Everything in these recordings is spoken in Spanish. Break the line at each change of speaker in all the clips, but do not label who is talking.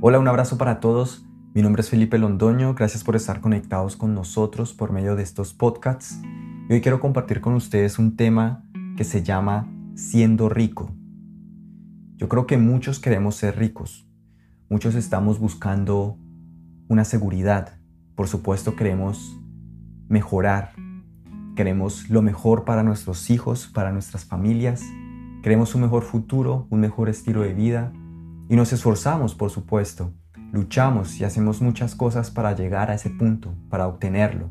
Hola, un abrazo para todos. Mi nombre es Felipe Londoño. Gracias por estar conectados con nosotros por medio de estos podcasts. Y hoy quiero compartir con ustedes un tema que se llama siendo rico. Yo creo que muchos queremos ser ricos. Muchos estamos buscando una seguridad. Por supuesto queremos mejorar. Queremos lo mejor para nuestros hijos, para nuestras familias. Queremos un mejor futuro, un mejor estilo de vida y nos esforzamos, por supuesto, luchamos y hacemos muchas cosas para llegar a ese punto, para obtenerlo.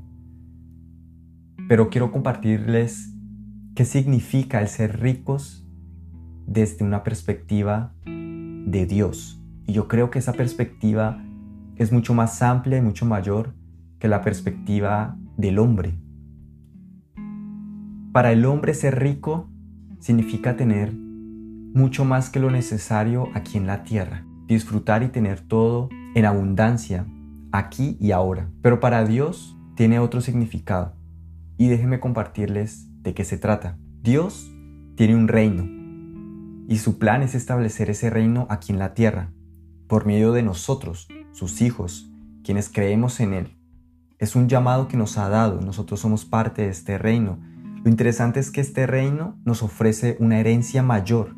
Pero quiero compartirles qué significa el ser ricos desde una perspectiva de Dios. Y yo creo que esa perspectiva es mucho más amplia y mucho mayor que la perspectiva del hombre. Para el hombre ser rico significa tener mucho más que lo necesario aquí en la tierra, disfrutar y tener todo en abundancia, aquí y ahora. Pero para Dios tiene otro significado. Y déjenme compartirles de qué se trata. Dios tiene un reino y su plan es establecer ese reino aquí en la tierra, por medio de nosotros, sus hijos, quienes creemos en Él. Es un llamado que nos ha dado, nosotros somos parte de este reino. Lo interesante es que este reino nos ofrece una herencia mayor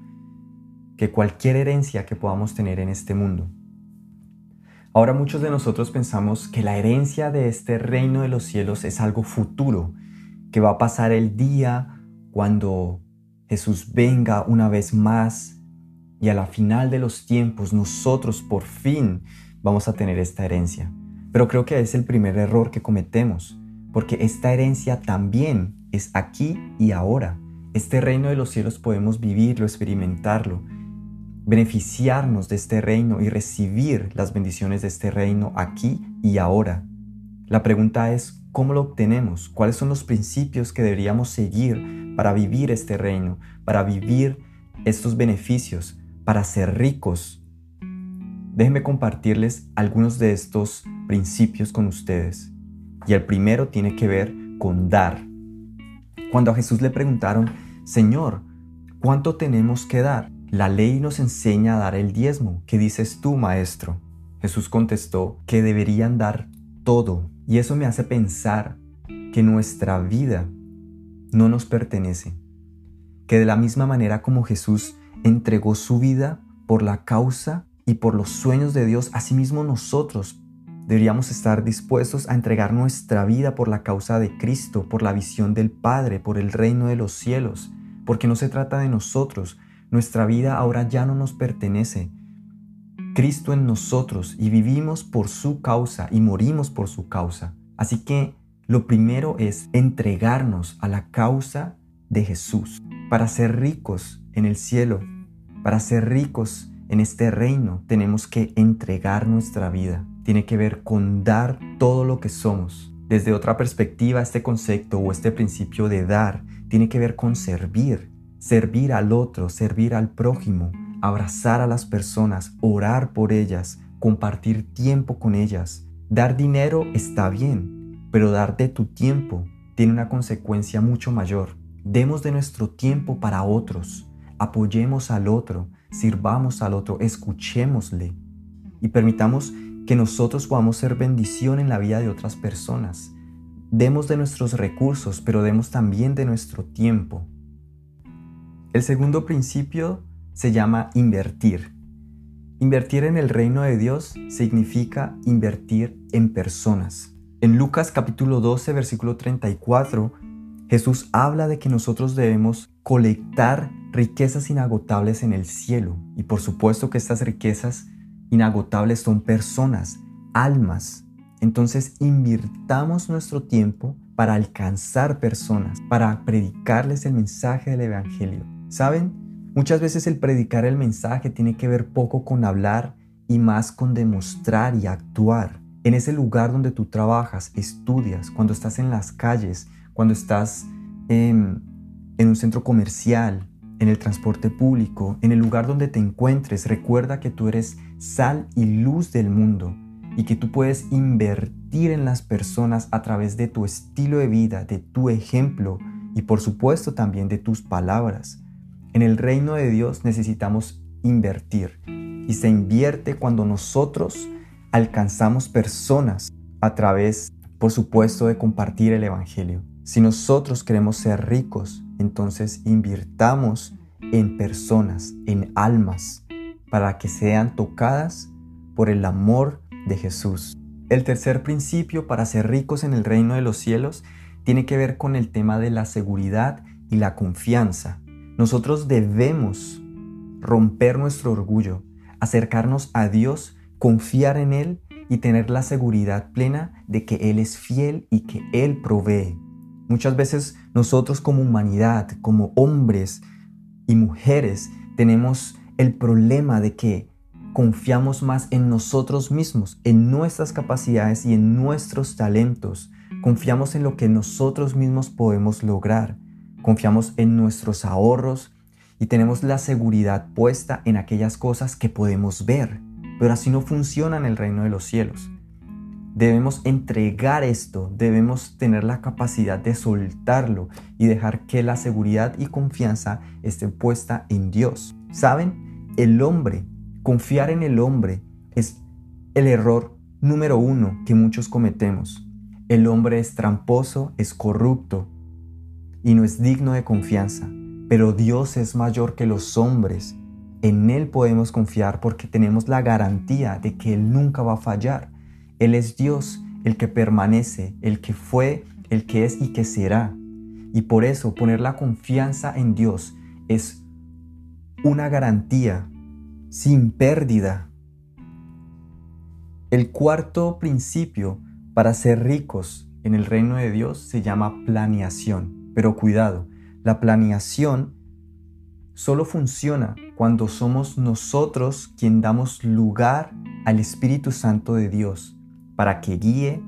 que cualquier herencia que podamos tener en este mundo. Ahora muchos de nosotros pensamos que la herencia de este reino de los cielos es algo futuro, que va a pasar el día cuando Jesús venga una vez más y a la final de los tiempos nosotros por fin vamos a tener esta herencia. Pero creo que es el primer error que cometemos, porque esta herencia también es aquí y ahora. Este reino de los cielos podemos vivirlo, experimentarlo, beneficiarnos de este reino y recibir las bendiciones de este reino aquí y ahora. La pregunta es, ¿cómo lo obtenemos? ¿Cuáles son los principios que deberíamos seguir para vivir este reino, para vivir estos beneficios, para ser ricos? Déjenme compartirles algunos de estos principios con ustedes. Y el primero tiene que ver con dar. Cuando a Jesús le preguntaron, Señor, ¿cuánto tenemos que dar? La ley nos enseña a dar el diezmo. ¿Qué dices tú, maestro? Jesús contestó que deberían dar todo. Y eso me hace pensar que nuestra vida no nos pertenece. Que de la misma manera como Jesús entregó su vida por la causa y por los sueños de Dios, asimismo nosotros deberíamos estar dispuestos a entregar nuestra vida por la causa de Cristo, por la visión del Padre, por el reino de los cielos, porque no se trata de nosotros, nuestra vida ahora ya no nos pertenece. Cristo en nosotros y vivimos por su causa y morimos por su causa. Así que lo primero es entregarnos a la causa de Jesús. Para ser ricos en el cielo, para ser ricos en este reino, tenemos que entregar nuestra vida. Tiene que ver con dar todo lo que somos. Desde otra perspectiva, este concepto o este principio de dar tiene que ver con servir, servir al otro, servir al prójimo, abrazar a las personas, orar por ellas, compartir tiempo con ellas. Dar dinero está bien, pero dar de tu tiempo tiene una consecuencia mucho mayor. Demos de nuestro tiempo para otros, apoyemos al otro, sirvamos al otro, escuchémosle y permitamos que nosotros podamos ser bendición en la vida de otras personas. Demos de nuestros recursos, pero demos también de nuestro tiempo. El segundo principio se llama invertir. Invertir en el reino de Dios significa invertir en personas. En Lucas capítulo 12, versículo 34, Jesús habla de que nosotros debemos colectar riquezas inagotables en el cielo. Y por supuesto que estas riquezas inagotables son personas, almas. Entonces invirtamos nuestro tiempo para alcanzar personas, para predicarles el mensaje del Evangelio. ¿Saben? Muchas veces el predicar el mensaje tiene que ver poco con hablar y más con demostrar y actuar. En ese lugar donde tú trabajas, estudias, cuando estás en las calles, cuando estás en, un centro comercial, en el transporte público, en el lugar donde te encuentres, recuerda que tú eres sal y luz del mundo y que tú puedes invertir en las personas a través de tu estilo de vida, de tu ejemplo y por supuesto también de tus palabras. En el reino de Dios necesitamos invertir. y se invierte cuando nosotros alcanzamos personas a través, por supuesto, de compartir el Evangelio. Si nosotros queremos ser ricos, entonces invirtamos en personas, en almas, para que sean tocadas por el amor de Jesús. El tercer principio para ser ricos en el reino de los cielos tiene que ver con el tema de la seguridad y la confianza. Nosotros debemos romper nuestro orgullo, acercarnos a Dios, confiar en Él y tener la seguridad plena de que Él es fiel y que Él provee. Muchas veces nosotros como humanidad, como hombres y mujeres, tenemos el problema de que confiamos más en nosotros mismos, en nuestras capacidades y en nuestros talentos. Confiamos en lo que nosotros mismos podemos lograr. Confiamos en nuestros ahorros y tenemos la seguridad puesta en aquellas cosas que podemos ver. Pero así no funciona en el reino de los cielos. Debemos entregar esto, debemos tener la capacidad de soltarlo y dejar que la seguridad y confianza estén puesta en Dios. ¿Saben? El hombre Confiar en el hombre es el error número uno que muchos cometemos. El hombre es tramposo, es corrupto y no es digno de confianza. Pero Dios es mayor que los hombres. En Él podemos confiar porque tenemos la garantía de que Él nunca va a fallar. Él es Dios, el que permanece, el que fue, el que es y que será. Y por eso poner la confianza en Dios es una garantía sin pérdida. El cuarto principio para ser ricos en el reino de Dios se llama planeación. Pero cuidado, la planeación solo funciona cuando somos nosotros quien damos lugar al Espíritu Santo de Dios para que guíe,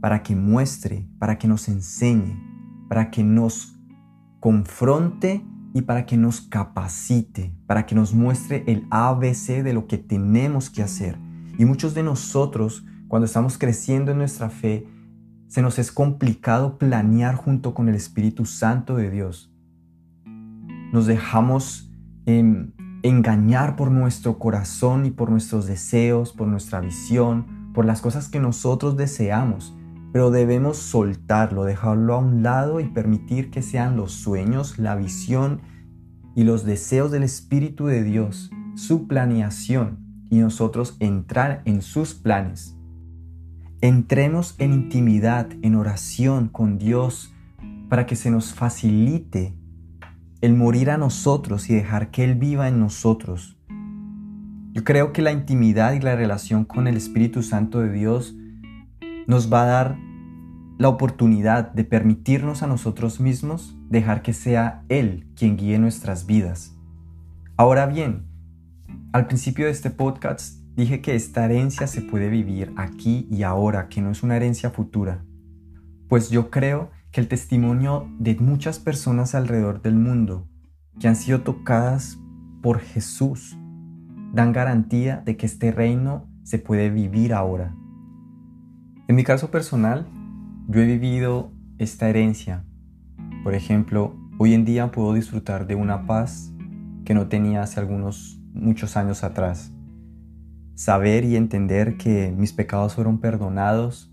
para que muestre, para que nos enseñe, para que nos confronte y para que nos capacite, para que nos muestre el ABC de lo que tenemos que hacer. Y muchos de nosotros, cuando estamos creciendo en nuestra fe, se nos es complicado planear junto con el Espíritu Santo de Dios. Nos dejamos engañar por nuestro corazón y por nuestros deseos, por nuestra visión, por las cosas que nosotros deseamos pero debemos soltarlo, dejarlo a un lado y permitir que sean los sueños, la visión y los deseos del Espíritu de Dios, su planeación y nosotros entrar en sus planes. Entremos en intimidad, en oración con Dios, para que se nos facilite el morir a nosotros y dejar que Él viva en nosotros. Yo creo que la intimidad y la relación con el Espíritu Santo de Dios nos va a dar la oportunidad de permitirnos a nosotros mismos dejar que sea Él quien guíe nuestras vidas. Ahora bien, al principio de este podcast dije que esta herencia se puede vivir aquí y ahora, que no es una herencia futura. Pues yo creo que el testimonio de muchas personas alrededor del mundo que han sido tocadas por Jesús dan garantía de que este reino se puede vivir ahora. En mi caso personal, yo he vivido esta herencia. Por ejemplo, hoy en día puedo disfrutar de una paz que no tenía hace algunos muchos años atrás. Saber y entender que mis pecados fueron perdonados,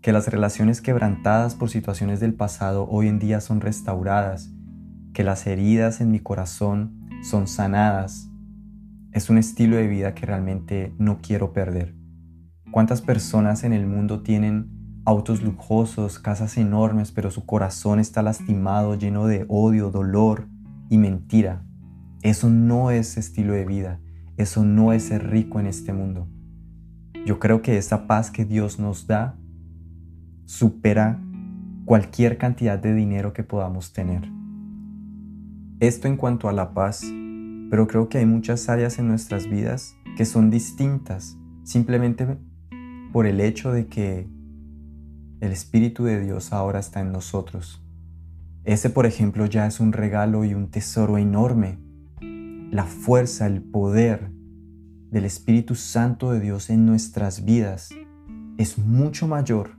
que las relaciones quebrantadas por situaciones del pasado hoy en día son restauradas, que las heridas en mi corazón son sanadas. Es un estilo de vida que realmente no quiero perder. ¿Cuántas personas en el mundo tienen autos lujosos, casas enormes, pero su corazón está lastimado, lleno de odio, dolor y mentira? Eso no es estilo de vida, eso no es ser rico en este mundo. Yo creo que esa paz que Dios nos da supera cualquier cantidad de dinero que podamos tener. Esto en cuanto a la paz, pero creo que hay muchas áreas en nuestras vidas que son distintas, simplemente por el hecho de que el Espíritu de Dios ahora está en nosotros. Ese, por ejemplo, ya es un regalo y un tesoro enorme. La fuerza, el poder del Espíritu Santo de Dios en nuestras vidas es mucho mayor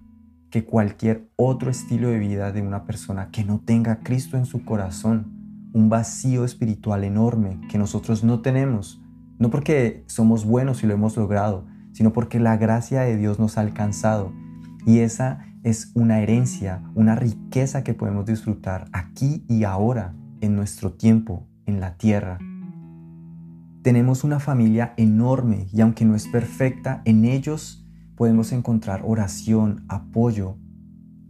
que cualquier otro estilo de vida de una persona que no tenga Cristo en su corazón, un vacío espiritual enorme que nosotros no tenemos no porque somos buenos y lo hemos logrado, sino porque la gracia de Dios nos ha alcanzado. Y esa es una herencia, una riqueza que podemos disfrutar aquí y ahora, en nuestro tiempo, en la tierra. Tenemos una familia enorme y aunque no es perfecta, en ellos podemos encontrar oración, apoyo,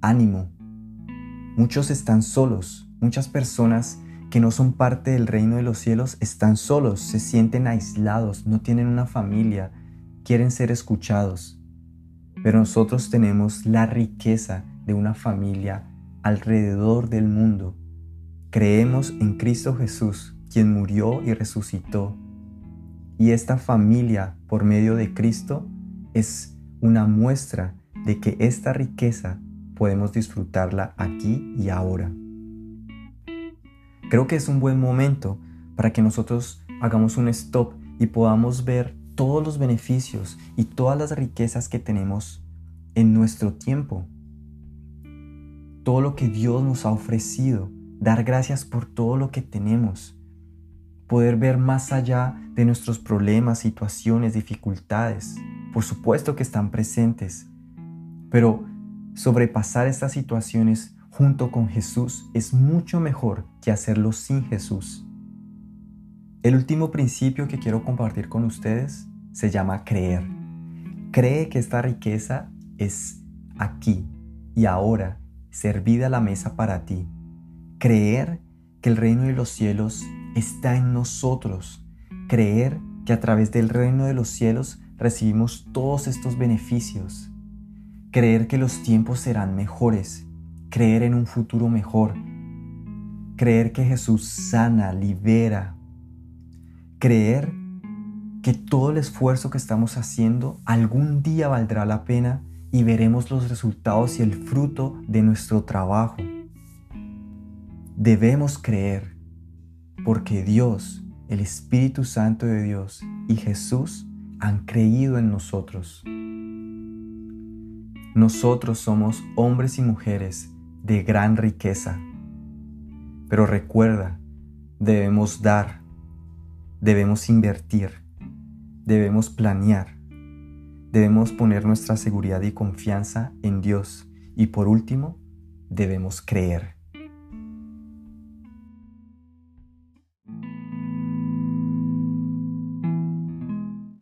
ánimo. Muchos están solos, muchas personas que no son parte del reino de los cielos están solos, se sienten aislados, no tienen una familia, quieren ser escuchados. Pero nosotros tenemos la riqueza de una familia alrededor del mundo. Creemos en Cristo Jesús, quien murió y resucitó. Y esta familia, por medio de Cristo, es una muestra de que esta riqueza podemos disfrutarla aquí y ahora. Creo que es un buen momento para que nosotros hagamos un stop y podamos ver todos los beneficios y todas las riquezas que tenemos en nuestro tiempo. Todo lo que Dios nos ha ofrecido, dar gracias por todo lo que tenemos, poder ver más allá de nuestros problemas, situaciones, dificultades. Por supuesto que están presentes, pero sobrepasar estas situaciones junto con Jesús es mucho mejor que hacerlo sin Jesús. El último principio que quiero compartir con ustedes se llama creer. Cree que esta riqueza es aquí y ahora servida a la mesa para ti. Creer que el reino de los cielos está en nosotros. Creer que a través del reino de los cielos recibimos todos estos beneficios. Creer que los tiempos serán mejores. Creer en un futuro mejor. Creer que Jesús sana, libera, creer que todo el esfuerzo que estamos haciendo algún día valdrá la pena y veremos los resultados y el fruto de nuestro trabajo. Debemos creer porque Dios, el Espíritu Santo de Dios y Jesús han creído en nosotros. Nosotros somos hombres y mujeres de gran riqueza. Pero recuerda, debemos dar debemos invertir, debemos planear, debemos poner nuestra seguridad y confianza en Dios y por último, debemos creer.